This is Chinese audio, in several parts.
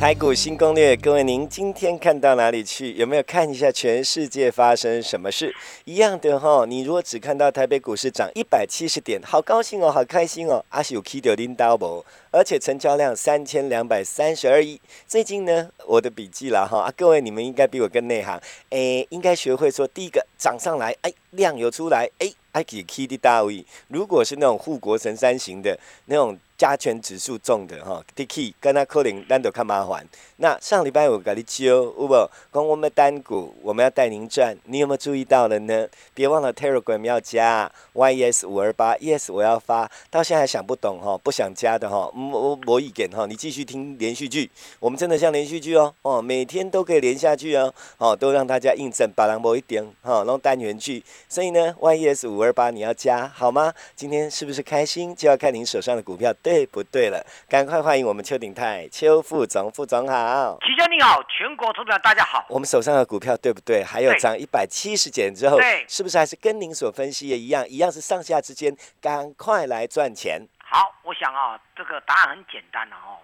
台股新攻略，各位，您今天看到哪里去？有没有看一下全世界发生什么事？一样的哈，你如果只看到台北股市涨一百七十点，好高兴哦，好开心哦，阿是有 K 掉拎 double，而且成交量三千两百三十二亿。最近呢，我的笔记了哈，啊，各位你们应该比我更内行，诶，应该学会说，第一个涨上来，哎，量有出来，哎，还可以 K 的大位。如果是那种护国神山型的那种。加权指数重的哈，Dicky 跟他可能难得看麻烦。那上礼拜我跟你教，有无？讲我们单股，我们要带您赚，你有没有注意到了呢？别忘了 Telegram 要加 YES 五二八，Yes 我要发。到现在还想不懂哈，不想加的哈，我我意见哈，你继续听连续剧，我们真的像连续剧哦哦，每天都可以连下去哦哦，都让大家印证把人某一点哈，弄单元剧。所以呢，YES 五二八你要加好吗？今天是不是开心？就要看您手上的股票。对不对了？赶快欢迎我们邱鼎泰邱副总，副总好，齐兄你好，全国投资者大家好。我们手上的股票对不对？还有涨一百七十点之后，对，是不是还是跟您所分析的一样？一样是上下之间，赶快来赚钱。好，我想啊，这个答案很简单了哦。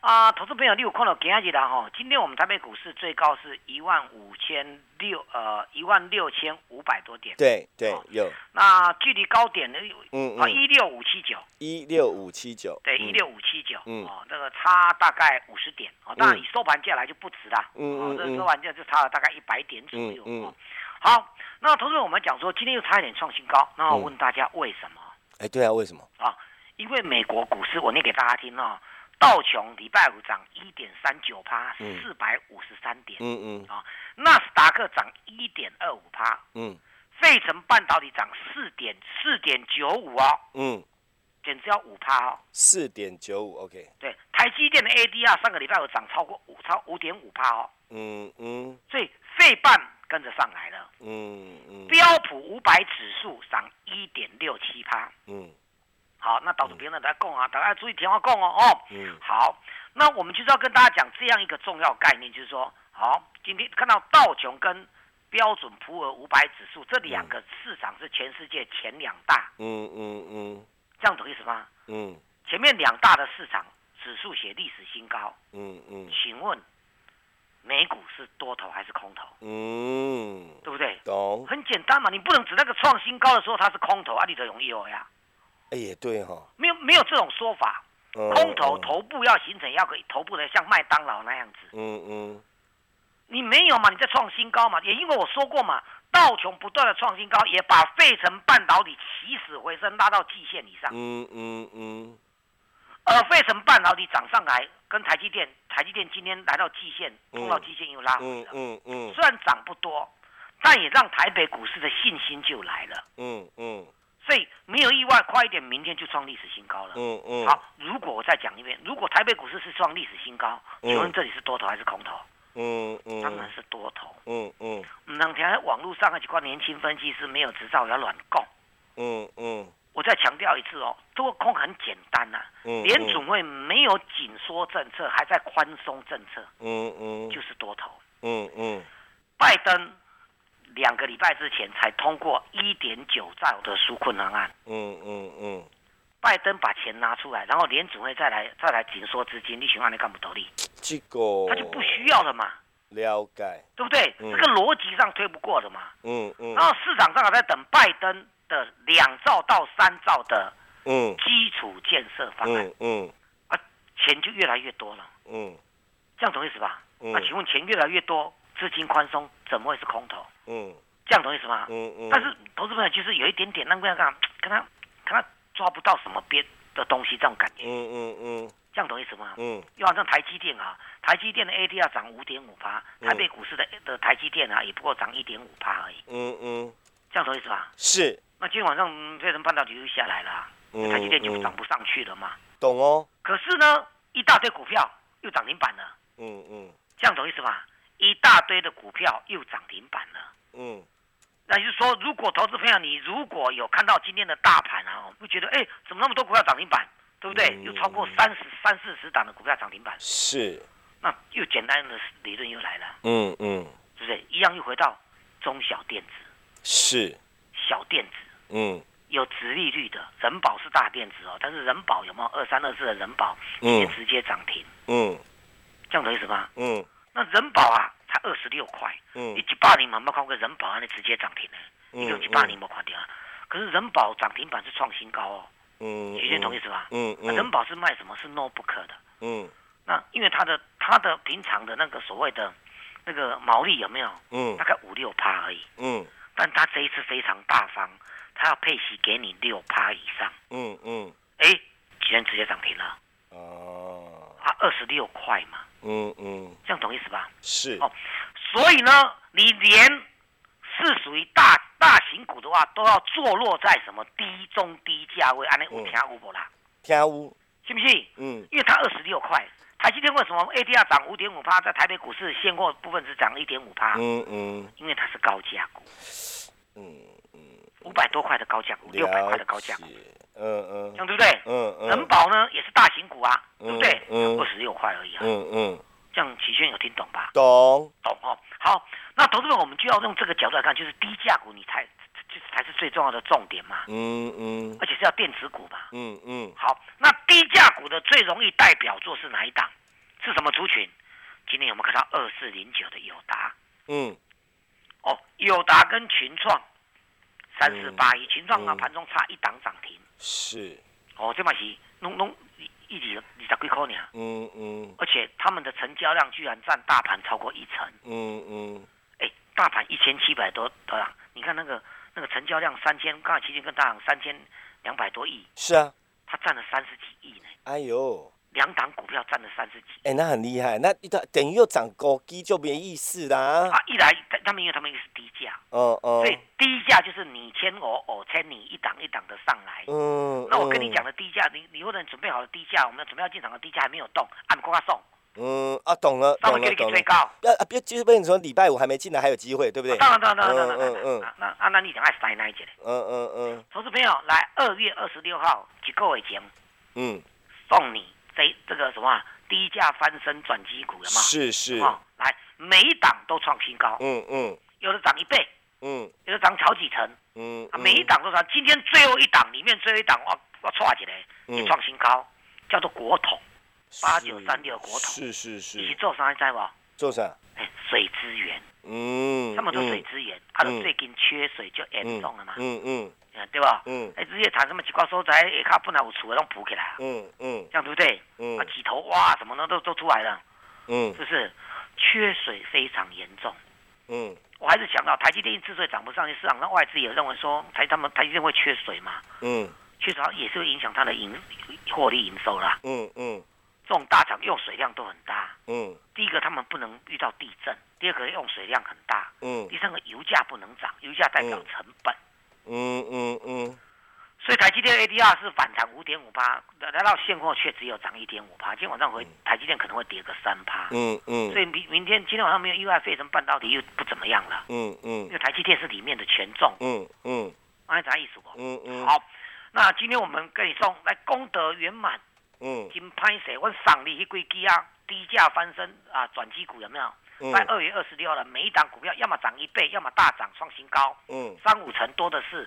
啊，投资朋友，你有看到今日啦哈？今天我们台北股市最高是一万五千六，呃，一万六千五百多点。对对，有。那距离高点呢？嗯啊，一六五七九。一六五七九。对，一六五七九。嗯。哦，那个差大概五十点。哦，当然你收盘价来就不值啦。嗯嗯这收盘价就差了大概一百点左右。嗯嗯。好，那投资我们讲说，今天又差一点创新高。那我问大家为什么？哎，对啊，为什么？啊，因为美国股市，我念给大家听哦。道琼礼拜五涨一点三九趴，四百五十三点。嗯嗯啊，纳斯达克涨一点二五趴。嗯，费城半导体涨四点四点九五哦。嗯，简直要五趴哦。四点九五，OK。对，台积电的 ADR 上个礼拜五涨超过五超五点五趴哦。嗯嗯，所以费半跟着上来了。嗯嗯，标普五百指数涨一点六七趴。嗯。好，那导致别人来供啊，大家注意听话供哦哦。嗯。好，那我们就是要跟大家讲这样一个重要概念，就是说，好，今天看到道琼跟标准普尔五百指数这两个市场是全世界前两大。嗯嗯嗯。这样懂意思吗？嗯。前面两大的市场指数写历史新高。嗯嗯。请问美股是多头还是空头？嗯。对不对？懂。很简单嘛，你不能指那个创新高的时候它是空头啊，你得容易哦呀。哎，也对哈，没有没有这种说法，空头头部要形成，要可以头部的像麦当劳那样子。嗯嗯，你没有嘛？你在创新高嘛？也因为我说过嘛，道琼不断的创新高，也把费城半导体起死回生拉到季线以上。嗯嗯嗯，而费城半导体涨上来，跟台积电，台积电今天来到季线，碰到季线又拉回了。嗯嗯，虽然涨不多，但也让台北股市的信心就来了。嗯嗯。所以没有意外，快一点，明天就创历史新高了。嗯嗯。好，如果我再讲一遍，如果台北股市是创历史新高，请问这里是多头还是空头？嗯嗯。当然是多头。嗯嗯。两天网络上那几块年轻分析师没有执照要乱供。嗯嗯。我再强调一次哦，多空很简单呐。嗯。联储会没有紧缩政策，还在宽松政策。嗯嗯。就是多头。嗯嗯。拜登。两个礼拜之前才通过一点九兆的纾困方案。嗯嗯嗯。拜登把钱拿出来，然后联储会再来再来紧缩资金，你想让你干不独立？这个他就不需要了嘛。了解。对不对？这个逻辑上推不过的嘛。嗯嗯。然后市场上还在等拜登的两兆到三兆的嗯基础建设方案。嗯嗯。啊，钱就越来越多了。嗯。这样懂意思吧？嗯。那请问钱越来越多？资金宽松怎么会是空头？嗯，这样懂意思吗？嗯嗯。但是投资朋友其实有一点点，那个样跟他跟他抓不到什么边的东西，这种感觉。嗯嗯嗯。这样懂意思吗？嗯。又好像台积电啊，台积电的 ADR 涨五点五趴，台北股市的的台积电啊，也不过涨一点五趴而已。嗯嗯。这样懂意思吧？是。那今天晚上飞人半导体又下来了，台积电就涨不上去了嘛？懂哦。可是呢，一大堆股票又涨停板了。嗯嗯。这样懂意思吧？一大堆的股票又涨停板了。嗯。那就是说，如果投资朋友你如果有看到今天的大盘啊，会觉得哎，怎么那么多股票涨停板，对不对？有超过三十三四十档的股票涨停板。是。那又简单的理论又来了。嗯嗯。是不是一样又回到中小电子？是。小电子。嗯。有直利率的人保是大电子哦，但是人保有没有二三二四的人保也直接涨停？嗯。这样懂意思吗？嗯。那人保啊。才二十六块，嗯，一八年嘛没看过人保安的直接涨停呢，一六七八年没看到啊。可是人保涨停板是创新高哦，嗯，徐先同意是吧？嗯嗯，人保是卖什么？是 notebook 的，嗯，那因为它的它的平常的那个所谓的那个毛利有没有？嗯，大概五六趴而已，嗯，但它这一次非常大方，它要配息给你六趴以上，嗯嗯，哎，居然直接涨停了，哦，它二十六块嘛。嗯嗯，这样懂意思吧？是哦，所以呢，你连是属于大大型股的话，都要坐落在什么低中低价位？安尼有听有无啦？听有，信不信？嗯，因为它二十六块，台积电为什么 ADR 涨五点五趴，在台北股市现货部分只涨一点五趴？嗯嗯，因为它是高价股。嗯嗯，五百多块的高价股，六百块的高价股。嗯嗯，这样对不对？嗯嗯，人保呢也啊，对不对？嗯，二十六块而已啊。嗯嗯，这样齐轩有听懂吧？懂懂哦。好，那投资者我们就要用这个角度来看，就是低价股你才就才是最重要的重点嘛。嗯嗯，而且是要电子股嘛。嗯嗯，好，那低价股的最容易代表作是哪一档？是什么族群？今天有没有看到二四零九的友达？嗯，哦，友达跟群创三四八一，群创啊盘中差一档涨停。是，哦，这嘛是弄弄一几二十几块呢？嗯嗯，而且他们的成交量居然占大盘超过一成。嗯嗯，哎，大盘一千七百多多啦，你看那个那个成交量三千，刚才齐军跟大行三千两百多亿。是啊，他占了三十几亿呢。哎呦。两档股票占了三十几，哎，那很厉害，那一等于又涨高低就没意思啦。啊，一来他们因为他们是低价，哦哦，所以低价就是你签我，我签你，一档一档的上来。嗯，那我跟你讲的低价，你你或者准备好了低价，我们准备要进场的低价还没有动，按国家送。嗯啊，懂了，懂了，给你给最高。要啊，别就是被你说礼拜五还没进来还有机会，对不对？当然当然当然当然。嗯嗯那啊那你想爱塞哪一节？嗯嗯嗯。投资朋友来，二月二十六号一个月前，嗯，送你。这这个什么低价翻身转机股了嘛？是是，哦，来每一档都创新高，嗯嗯，有的涨一倍，嗯，有的涨好几成，嗯，啊，每一档都涨。今天最后一档里面最后一档，哇哇错起来也创新高，叫做国统八九三六国统，是是是，你做啥在不？做啥？哎，水资源，嗯，他们做水资源，他们最近缺水就严重了嘛，嗯嗯。对吧？嗯，哎，日月潭什么奇怪所在，下卡本来有厝的拢补起来，嗯嗯，这样对不对？嗯，啊，几头哇，什么的都都出来了，嗯，是不是？缺水非常严重，嗯，我还是想到台积电之所以涨不上去，市场上外资也认为说台他们台积电会缺水嘛，嗯，缺水也是会影响它的营获利营收啦，嗯嗯，这种大厂用水量都很大，嗯，第一个他们不能遇到地震，第二个用水量很大，嗯，第三个油价不能涨，油价代表成本。嗯嗯嗯，所以台积电 ADR 是反弹五点五八，来到现货却只有涨一点五八。今天晚上回台积电可能会跌个三趴。嗯嗯，所以明明天今天晚上没有意外，费城半导体又不怎么样了。嗯嗯，因为台积电是里面的权重。嗯嗯，按啥意思不？嗯嗯，好，那今天我们跟你送来功德圆满。嗯，金拍谁？我赏你一归基啊，低价翻身啊，转机股有没有？在二月二十六了，每一档股票要么涨一倍，要么大涨创新高，嗯，三五成多的是，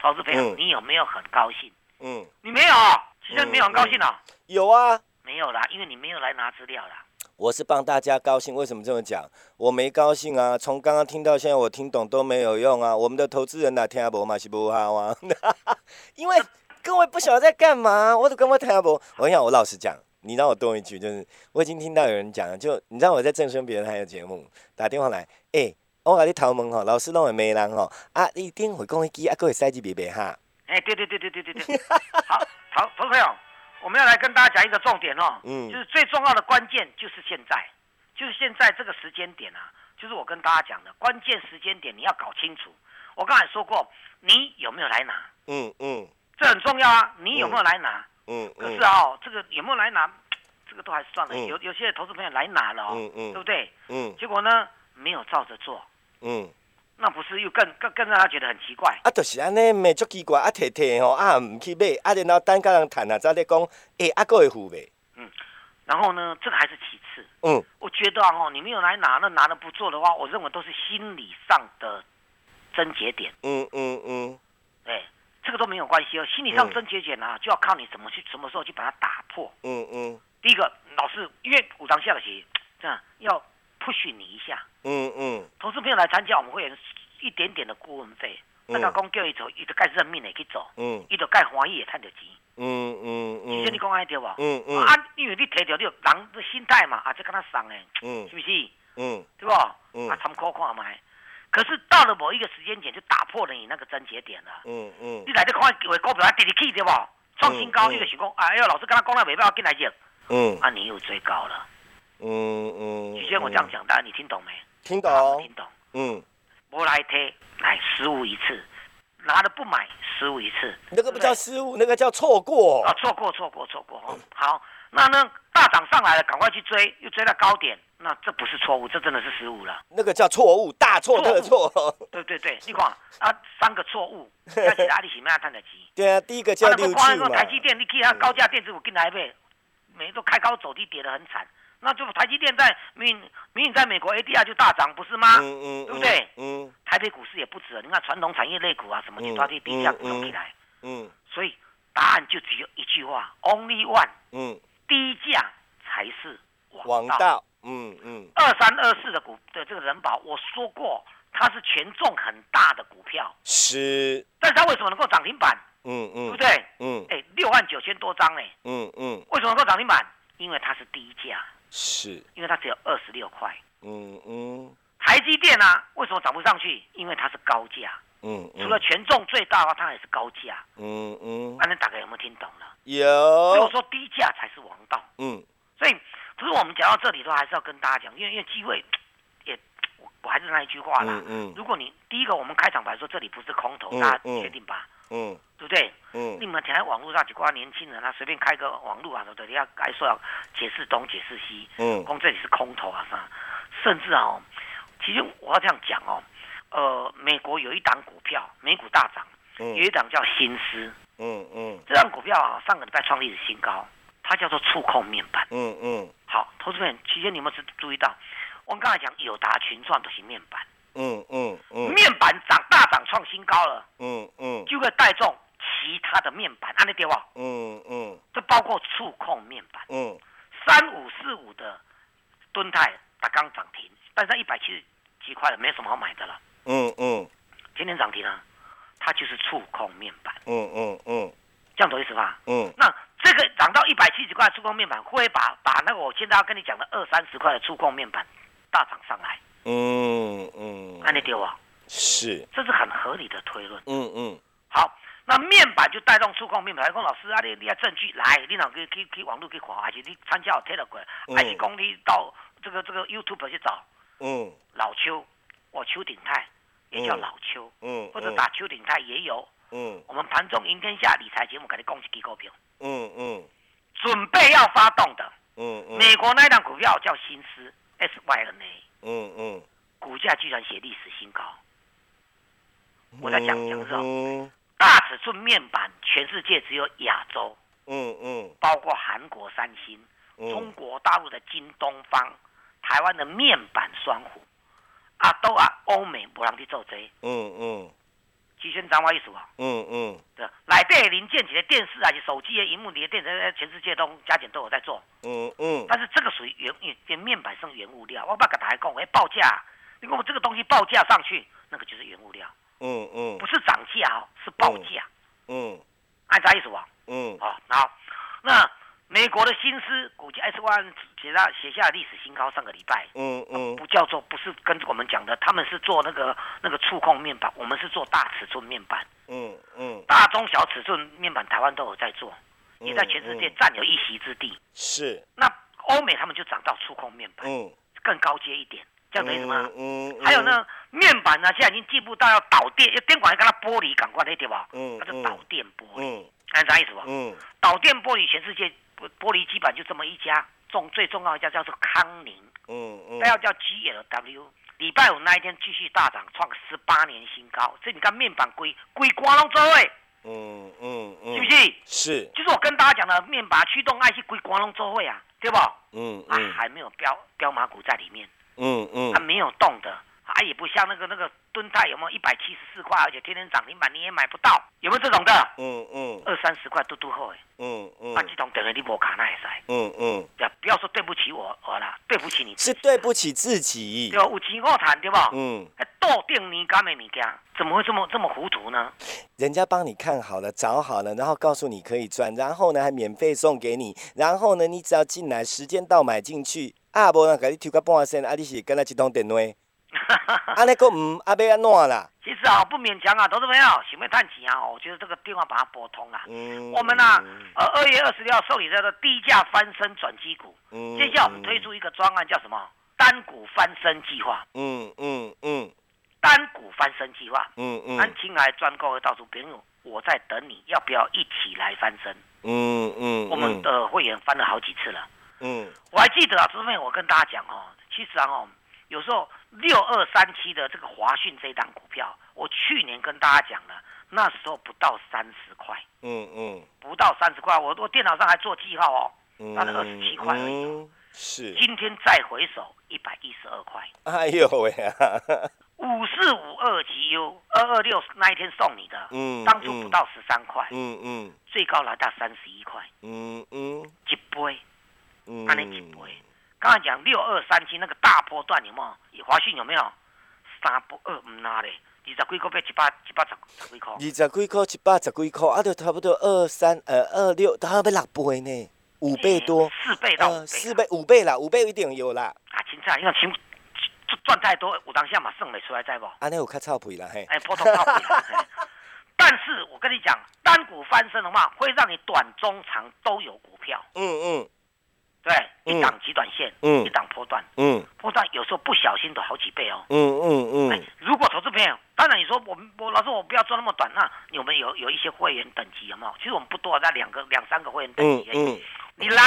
投资朋友，你有没有很高兴？嗯，你没有，其实没有很高兴啊。有啊，没有啦，因为你没有来拿资料啦。我是帮大家高兴，为什么这么讲？我没高兴啊，从刚刚听到现在，我听懂都没有用啊。我们的投资人哪听不嘛是不好啊，因为各位不晓得在干嘛，我都跟我听不。我跟你讲，我老实讲。你让我多一句，就是我已经听到有人讲了，就你知道我在正声别人台的节目打电话来，哎，我甲你头问吼，老师拢会骂人吼，啊，你顶会讲一句，啊，各位塞字别别哈。哎，对对对对对对对。好，好，投朋友，我们要来跟大家讲一个重点哦，嗯，就是最重要的关键就是现在，就是现在这个时间点啊，就是我跟大家讲的关键时间点，你要搞清楚。我刚才说过，你有没有来拿？嗯嗯，这很重要啊，你有没有来拿？嗯，可是啊，这个有没有来拿，这个都还是算了。有有些投资朋友来拿了哦，嗯嗯，对不对？嗯，结果呢，没有照着做，嗯。那不是又更更更让他觉得很奇怪？啊，就是安尼，咪足奇怪，啊，摕摕吼，啊，唔去买，啊，然后等甲人谈啊，再咧讲，诶，啊，个会付呗。嗯，然后呢，这个还是其次。嗯，我觉得啊，你没有来拿，那拿了不做的话，我认为都是心理上的症结点。嗯嗯嗯，对，这个都没有关系哦。心理上真结点啊，就要靠你怎么去，什么时候去把它打破。嗯嗯。第一个，老师，因为五堂下的棋，这样要。不许你一下，嗯嗯，同事朋友来参加，我们会员一点点的顾问费。那个公叫伊走，伊就该认命的去走，嗯，伊就该欢喜也赚着钱，嗯嗯嗯。其实你讲安对吧？嗯嗯。啊，因为你提着你人的心态嘛，啊，这跟他送的，嗯，是不是？嗯，对吧？嗯，啊，参考看卖。可是到了某一个时间点，就打破了你那个症结点了，嗯嗯。你来这看为股票啊，跌跌去对不？创新高，你就想讲，哎呀，老师跟他讲了，没办法进来进，嗯，啊，你又追高了。嗯嗯，许先我这样讲，大家你听懂没？听懂，听懂。嗯，不来贴，来失误一次，拿了不买，失误一次。那个不叫失误，那个叫错过。啊，错过，错过，错过。好，那呢，大涨上来了，赶快去追，又追到高点，那这不是错误，这真的是失误了。那个叫错误，大错特错。对对对，你看啊，三个错误，要是哪里是咩赚得钱？对啊，第一个叫六七嘛。台积电，你看它高价电子股进来呗，每天都开高走低，跌得很惨。那就台积电在明明明在美国 ADR 就大涨，不是吗？嗯嗯，对不对？嗯，台北股市也不止，你看传统产业类股啊，什么其他的低价股起来。嗯，所以答案就只有一句话：Only one。嗯，低价才是王道。嗯嗯。二三二四的股的这个人保，我说过它是权重很大的股票。是。但是它为什么能够涨停板？嗯嗯，对不对？嗯。哎，六万九千多张呢。嗯嗯。为什么能够涨停板？因为它是低价。是，因为它只有二十六块。嗯嗯。台积电呢？为什么涨不上去？因为它是高价。嗯除了权重最大的话，它也是高价。嗯嗯。那你大概有没有听懂呢？有。所以我说低价才是我们讲到这里的话，还是要跟大家讲，因为因为机会也，我我还是那一句话啦。嗯嗯。如果你第一个，我们开场白说这里不是空头，大家确定吧？嗯，对不对？嗯，你们在网络上几挂年轻人，啊随便开个网络啊，对不对？你要该说要解释东解释西，嗯，讲这里是空头啊啥，甚至啊，其实我要这样讲哦，呃，美国有一档股票，美股大涨，有一档叫新思，嗯嗯，这档股票啊，上个礼拜创历史新高，它叫做触控面板，嗯嗯，好，投资人，期间你们是注意到，我刚才讲友达群创都是面板。嗯嗯嗯，面板涨大涨创新高了，嗯嗯，就会带动其他的面板，安利对不？嗯嗯，这包括触控面板，嗯，三五四五的吨泰它刚涨停，但是一百七十几块了，没什么好买的了，嗯嗯，今天涨停了，它就是触控面板，嗯嗯嗯，这样懂意思吧？嗯，那这个涨到一百七十块触控面板，会把把那个我现在要跟你讲的二三十块的触控面板大涨上来。嗯嗯，那你丢啊？是，这是很合理的推论。嗯嗯，好，那面板就带动触控面板。讲老师啊，你你要证据来，你哪可以可以可以网络可以看，还是你参加我 Telegram，还是讲你到这个这个 YouTube 去找？嗯，老邱，我邱鼎泰也叫老邱，嗯，或者打邱鼎泰也有。嗯，我们盘中赢天下理财节目给你恭喜几股票。嗯嗯，准备要发动的。嗯嗯，美国那一档股票叫新思 SYNA。嗯嗯，股价居然写历史新高。我在讲讲是候，大尺寸面板全世界只有亚洲，嗯嗯，包括韩国三星、中国大陆的京东方、台湾的面板双虎，啊都啊欧美不让去做这，嗯嗯，集权掌握意思啊，嗯嗯，对，来电零件，几的电视啊，是手机的荧幕，你的电视，全世界都加减都有在做，嗯嗯，但是这个属于原原面板上原物料，我不给大家讲，哎报价，你看我这个东西报价上去，那个就是原物料。嗯嗯，不是涨价哦，是报价。嗯，按啥意思啊？嗯，好，好，那美国的新思股价 S one 写下写下历史新高，上个礼拜。嗯嗯，不叫做不是跟我们讲的，他们是做那个那个触控面板，我们是做大尺寸面板。嗯嗯，大中小尺寸面板台湾都有在做，也在全世界占有一席之地。是。那欧美他们就涨到触控面板，嗯，更高阶一点，这样等于什么？嗯。还有呢，面板呢，现在已经进步到要导电，要电管要跟它玻璃赶快那对吧？嗯。它就导电玻璃，嗯，看啥意思吧？嗯。导电玻璃全世界玻璃基板就这么一家，重最重要一家叫做康宁，嗯嗯，那要叫 GLW。礼拜五那一天继续大涨，创十八年新高。这你看面板归归光龙周位，嗯嗯嗯，是不是？是。就是我跟大家讲的面板驱动 IC 归光龙周位啊，对不？嗯嗯。还没有标标马股在里面，嗯嗯，它没有动的，它也不像那个那个敦泰有没有一百七十四块，而且天天涨停板你也买不到，有没有这种的？嗯嗯，二三十块嘟嘟后哎。嗯嗯，啊，这种等于你无卡那也塞。嗯嗯，呀，不要说对不起我，我啦，对不起你，是对不起自己。对吧？有钱我谈，对吧？嗯，多定你干的物件，怎么会这么这么糊涂呢？人家帮你看好了，找好了，然后告诉你可以赚，然后呢还免费送给你，然后呢你只要进来，时间到买进去，啊，无人给你抽个半仙，啊，你是跟他一通电话。啊，那个唔，阿要安怎啦？其实啊，不勉强啊，投资朋友，想要探钱啊，我觉得这个电话把它拨通了。嗯。我们呢，呃，二月二十六号受理这个低价翻身转机股。嗯。接下来我们推出一个专案，叫什么？单股翻身计划。嗯嗯嗯。单股翻身计划。嗯嗯。安青来专购会到处朋友，我在等你，要不要一起来翻身？嗯嗯。我们的会员翻了好几次了。嗯。我还记得啊，这边我跟大家讲哦，其实啊哦。有时候六二三七的这个华讯这档股票，我去年跟大家讲了，那时候不到三十块，嗯嗯，不到三十块，我我电脑上还做记号哦，那是二十七块而已，是，今天再回首一百一十二块，哎呦喂，五四五二级 U 二二六那一天送你的，嗯，当初不到十三块，嗯嗯，最高来到三十一块，嗯嗯，一杯，嗯，安尼一杯。刚才讲六二三七那个大波段有冇？华讯有没有？三不二唔拿嘞，二十几块变一百一百十十几块。二十几块一百十几块，啊，就差不多二三呃二六，它要六倍呢，五倍多。四倍到四倍五倍啦，五倍一定有啦。啊，青菜，因为钱赚太多，有当下嘛剩没出来在不？啊，那有较臭屁啦嘿。哎，普通臭屁。但是我跟你讲，单股翻身的话，会让你短中长都有股票。嗯嗯。对，一档极短线，嗯，一档波段，嗯，波段有时候不小心都好几倍哦，嗯嗯嗯。如果投资朋友，当然你说我我老师我不要做那么短，那我们有有一些会员等级有没有？其实我们不多，在两个两三个会员等级。嗯嗯。你来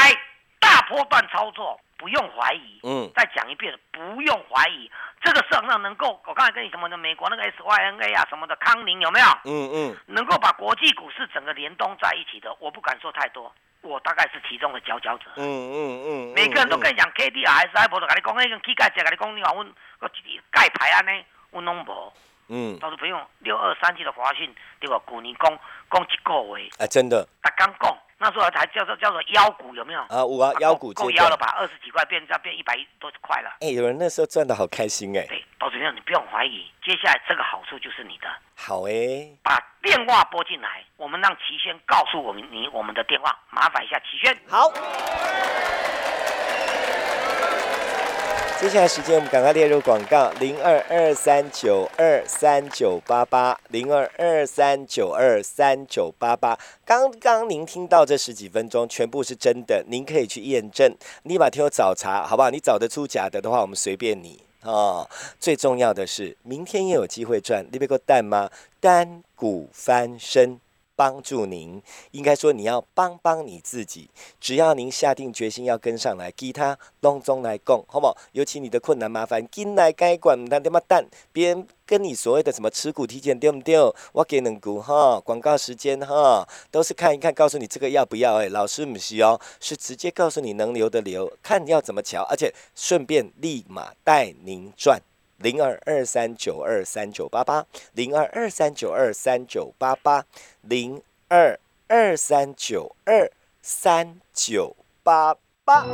大波段操作，不用怀疑。嗯。再讲一遍，不用怀疑，这个市场上能够，我刚才跟你什么的，美国那个 SYNA 啊什么的，康宁有没有？嗯嗯。能够把国际股市整个联动在一起的，我不敢说太多。我大概是其中的佼佼者。嗯嗯嗯。每个人都跟你讲 K D R S I 波都跟你讲，那个 K 钙只跟你讲，你话我我盖牌安尼，我拢无。嗯。倒是朋友六二三七的华讯，对吧？去年讲讲一个月。哎，真的。逐刚讲，那时候才叫做叫做腰股，有没有？啊，五啊，腰股够腰了吧？二十几块变要变一百多块了。哎，有人那时候赚的好开心哎。对，到时朋友你不用怀疑，接下来这个好处就是你的。好哎。把电话拨进来。我们让齐轩告诉我们你我们的电话，麻烦一下齐轩。好，接下来时间我们赶快列入广告：零二二三九二三九八八，零二二三九二三九八八。刚刚您听到这十几分钟全部是真的，您可以去验证，立马听我找茬，好不好？你找得出假的的话，我们随便你哦。最重要的是，明天也有机会赚，你别够蛋吗？单股翻身。帮助您，应该说你要帮帮你自己。只要您下定决心要跟上来，给他隆中来供，好不好？尤其你的困难麻烦，进来该管他他妈蛋。别人跟你所谓的什么持股体检对不对？我给两股哈，广告时间哈，都是看一看，告诉你这个要不要？哎，老师不是哦，是直接告诉你能留的留，看你要怎么瞧，而且顺便立马带您赚。零二二三九二三九八八，零二二三九二三九八八，零二二三九二三九八八。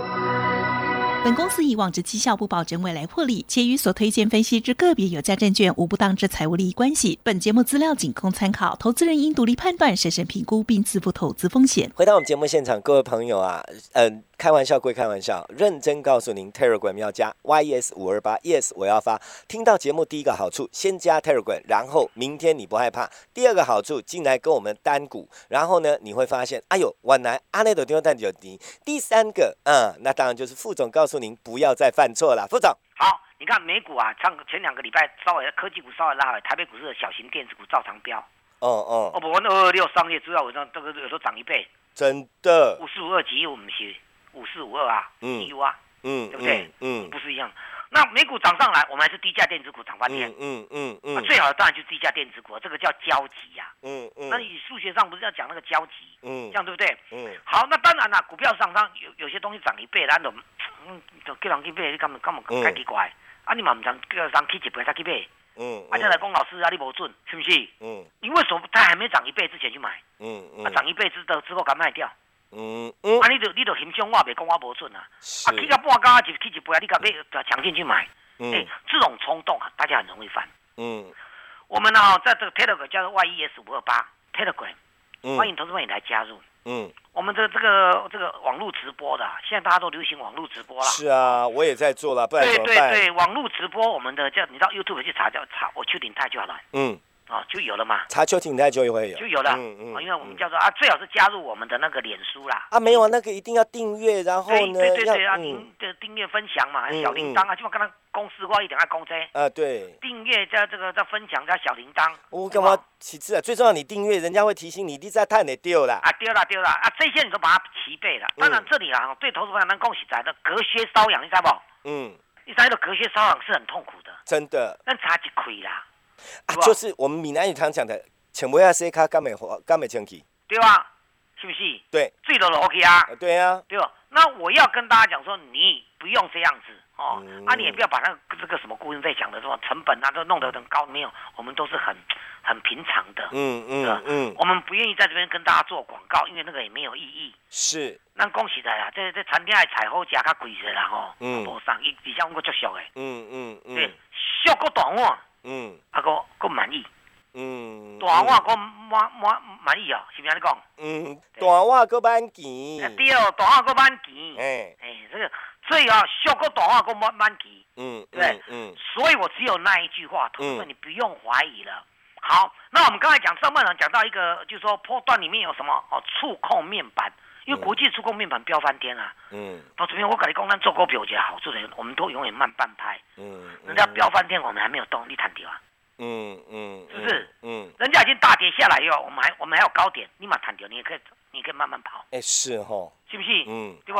本公司以往之绩效不保证未来获利，且与所推荐分析之个别有价证券无不当之财务利益关系。本节目资料仅供参考，投资人应独立判断、审慎评估并自负投资风险。回到我们节目现场，各位朋友啊，嗯。开玩笑归开玩笑，认真告诉您，Telegram 要加 YES 五二八，Yes 我要发。听到节目第一个好处，先加 Telegram，然后明天你不害怕。第二个好处，进来跟我们单股，然后呢，你会发现，哎呦，晚来阿内的地方蛋就低。第三个，嗯，那当然就是副总告诉您不要再犯错了。副总，好，你看美股啊，上前两个礼拜稍微科技股稍微拉回，台北股市的小型电子股照常飙。哦哦，哦不，我二二六商业主要我上这个有时候涨一倍，真的。五四五二级，我们是。五四五二啊，嗯，U 啊，嗯，对不对？嗯，不是一样。那美股涨上来，我们还是低价电子股涨翻天。嗯嗯嗯。最好的当然就是低价电子股，这个叫交集呀。嗯嗯。那你数学上不是要讲那个交集？嗯。这样对不对？嗯。好，那当然了，股票上涨有有些东西涨一倍，咱都嗯，就叫人去买，你干嘛干嘛太奇怪？啊，你嘛唔想叫人去一倍才去买？嗯。啊，再来讲老师啊，你无准是不是？嗯。你为什么他还没涨一倍之前去买？嗯嗯。啊，涨一倍之的之后敢卖掉？嗯嗯，啊，你就你就欣赏我，别讲我无准啊。啊，去到半价就去一杯啊，你甲要抢进去买。哎，这种冲动啊，大家很容易犯。嗯，我们呢，在这个 Telegram 叫做 YES 五二八 Telegram，欢迎投资朋友来加入。嗯，我们的这个这个网络直播的，现在大家都流行网络直播了。是啊，我也在做了，不然怎么办？对对对，网络直播，我们的叫你到 YouTube 去查，叫查我去领泰就好了。嗯。哦，就有了嘛。查秋挺泰就会有，就有了。嗯嗯，因为我们叫做啊，最好是加入我们的那个脸书啦。啊，没有啊，那个一定要订阅，然后呢，对对对啊，您的订阅分享嘛，小铃铛啊，基本跟他公司话一点啊公车。啊，对。订阅加这个加分享加小铃铛。我干嘛？其次啊，最重要你订阅，人家会提醒你，你在探你丢了。啊，丢了丢了啊，这些你都把它齐备了。当然这里啊，对投资朋友们恭喜在的隔靴搔痒，你知道不？嗯。你知道隔靴搔痒是很痛苦的。真的。那差一亏啦。啊，就是我们闽南语常讲的“请不要洗卡，干美活，干美清气”，对吧？是不是？对，最多的 OK 啊。对啊，对吧？那我要跟大家讲说，你不用这样子哦，啊，你也不要把那个这个什么顾问费讲的什么成本啊，都弄得很高，没有，我们都是很很平常的。嗯嗯嗯，我们不愿意在这边跟大家做广告，因为那个也没有意义。是。那恭喜大家，这这餐厅还采好价，较贵些啦吼。嗯。无上，伊底下我足俗的。嗯嗯嗯。对，俗个短碗。嗯，啊个个满意，嗯，大碗个满满满意哦，是不是安尼讲？嗯，大碗个满钱，对哦，大碗个满钱，哎哎，这个最好小个大碗个满满钱，嗯，对，嗯，所以我只有那一句话，同学们你不用怀疑了。好，那我们刚才讲上半场讲到一个，就是说波段里面有什么哦，触控面板，因为国际触控面板飙翻天啊，嗯，到这边我跟你讲，咱做股票有好处的，我们都永远慢半拍，嗯。人家飙翻天，我们还没有动，你谈掉啊？嗯嗯，是不是？嗯，人家已经大跌下来以后，我们还我们还有高点，立马弹掉，你也可以，你可以慢慢跑。哎，是哈，是不是？嗯，对不？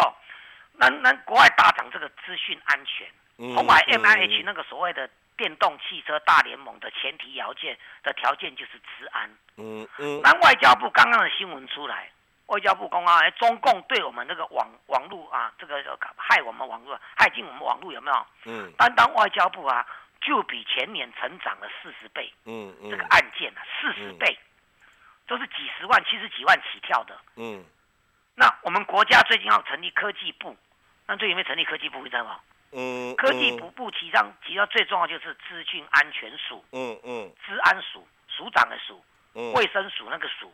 那那国外大涨这个资讯安全，红海 M I H 那个所谓的电动汽车大联盟的前提条件的条件就是治安。嗯嗯，那外交部刚刚的新闻出来。外交部公安，中共对我们那个网网络啊，这个害我们网络，害进我们网络有没有？嗯。单单外交部啊，就比前年成长了四十倍。嗯嗯。这个案件啊，四十倍，都是几十万、七十几万起跳的。嗯。那我们国家最近要成立科技部，那最近没成立科技部，你知道吗？嗯。科技部部提倡，提到最重要就是资讯安全署。嗯嗯。治安署署长的署，卫生署那个署，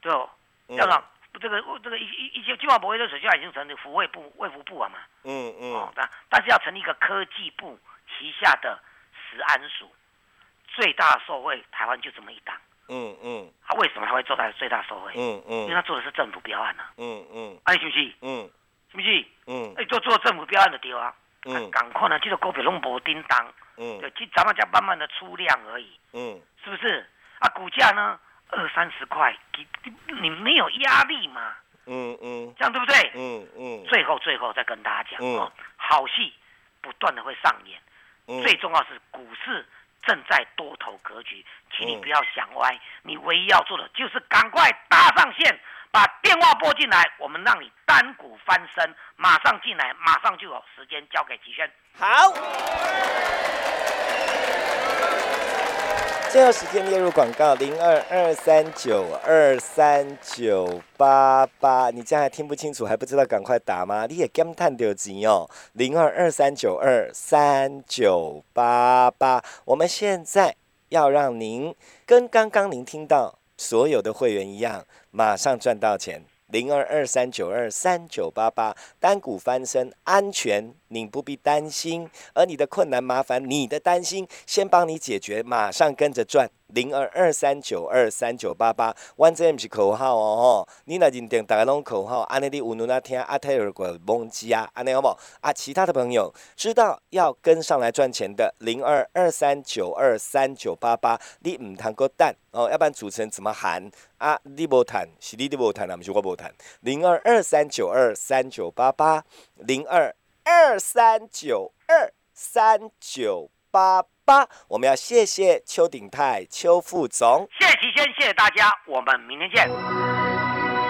对哦。校长，这个这个一一一些计划不会的水就已经成立服卫部、卫福部了嘛？嗯嗯。哦，但但是要成立一个科技部旗下的食安署，最大受惠台湾就这么一档。嗯嗯。啊为什么他会做到最大受惠？嗯嗯。因为他做的是政府标案啊。嗯嗯。哎，是不是？嗯。是不是？嗯。哎，做做政府标案的对啊。嗯。赶快呢，这个股票拢无叮当。嗯。就咱们家慢慢的出量而已。嗯。是不是？啊，股价呢？二三十块，你你没有压力嘛？嗯嗯，这样对不对？嗯嗯。最后最后再跟大家讲哦，好戏不断的会上演。嗯。最重要是股市正在多头格局，请你不要想歪。你唯一要做的就是赶快搭上线，把电话拨进来，我们让你单股翻身，马上进来，马上就有时间交给吉轩。好。最后时间列入广告零二二三九二三九八八，你这样还听不清楚，还不知道赶快打吗？你也跟探丢钱哦，零二二三九二三九八八。我们现在要让您跟刚刚您听到所有的会员一样，马上赚到钱。零二二三九二三九八八，单股翻身，安全，你不必担心。而你的困难、麻烦、你的担心，先帮你解决，马上跟着赚。零二二三九二三九八八，完这不是口号哦吼！你那认定大家拢口号，安尼你有努那听阿泰尔个懵鸡啊，安尼好不？啊，其他的朋友知道要跟上来赚钱的，零二二三九二三九八八，你唔谈个蛋哦，要不然主持人怎么喊啊？你无谈，是你你无谈，啊，不是我无谈。零二二三九二三九八八，零二二三九二三九八。八，我们要谢谢邱鼎泰邱副总，谢谢齐先，谢谢大家，我们明天见。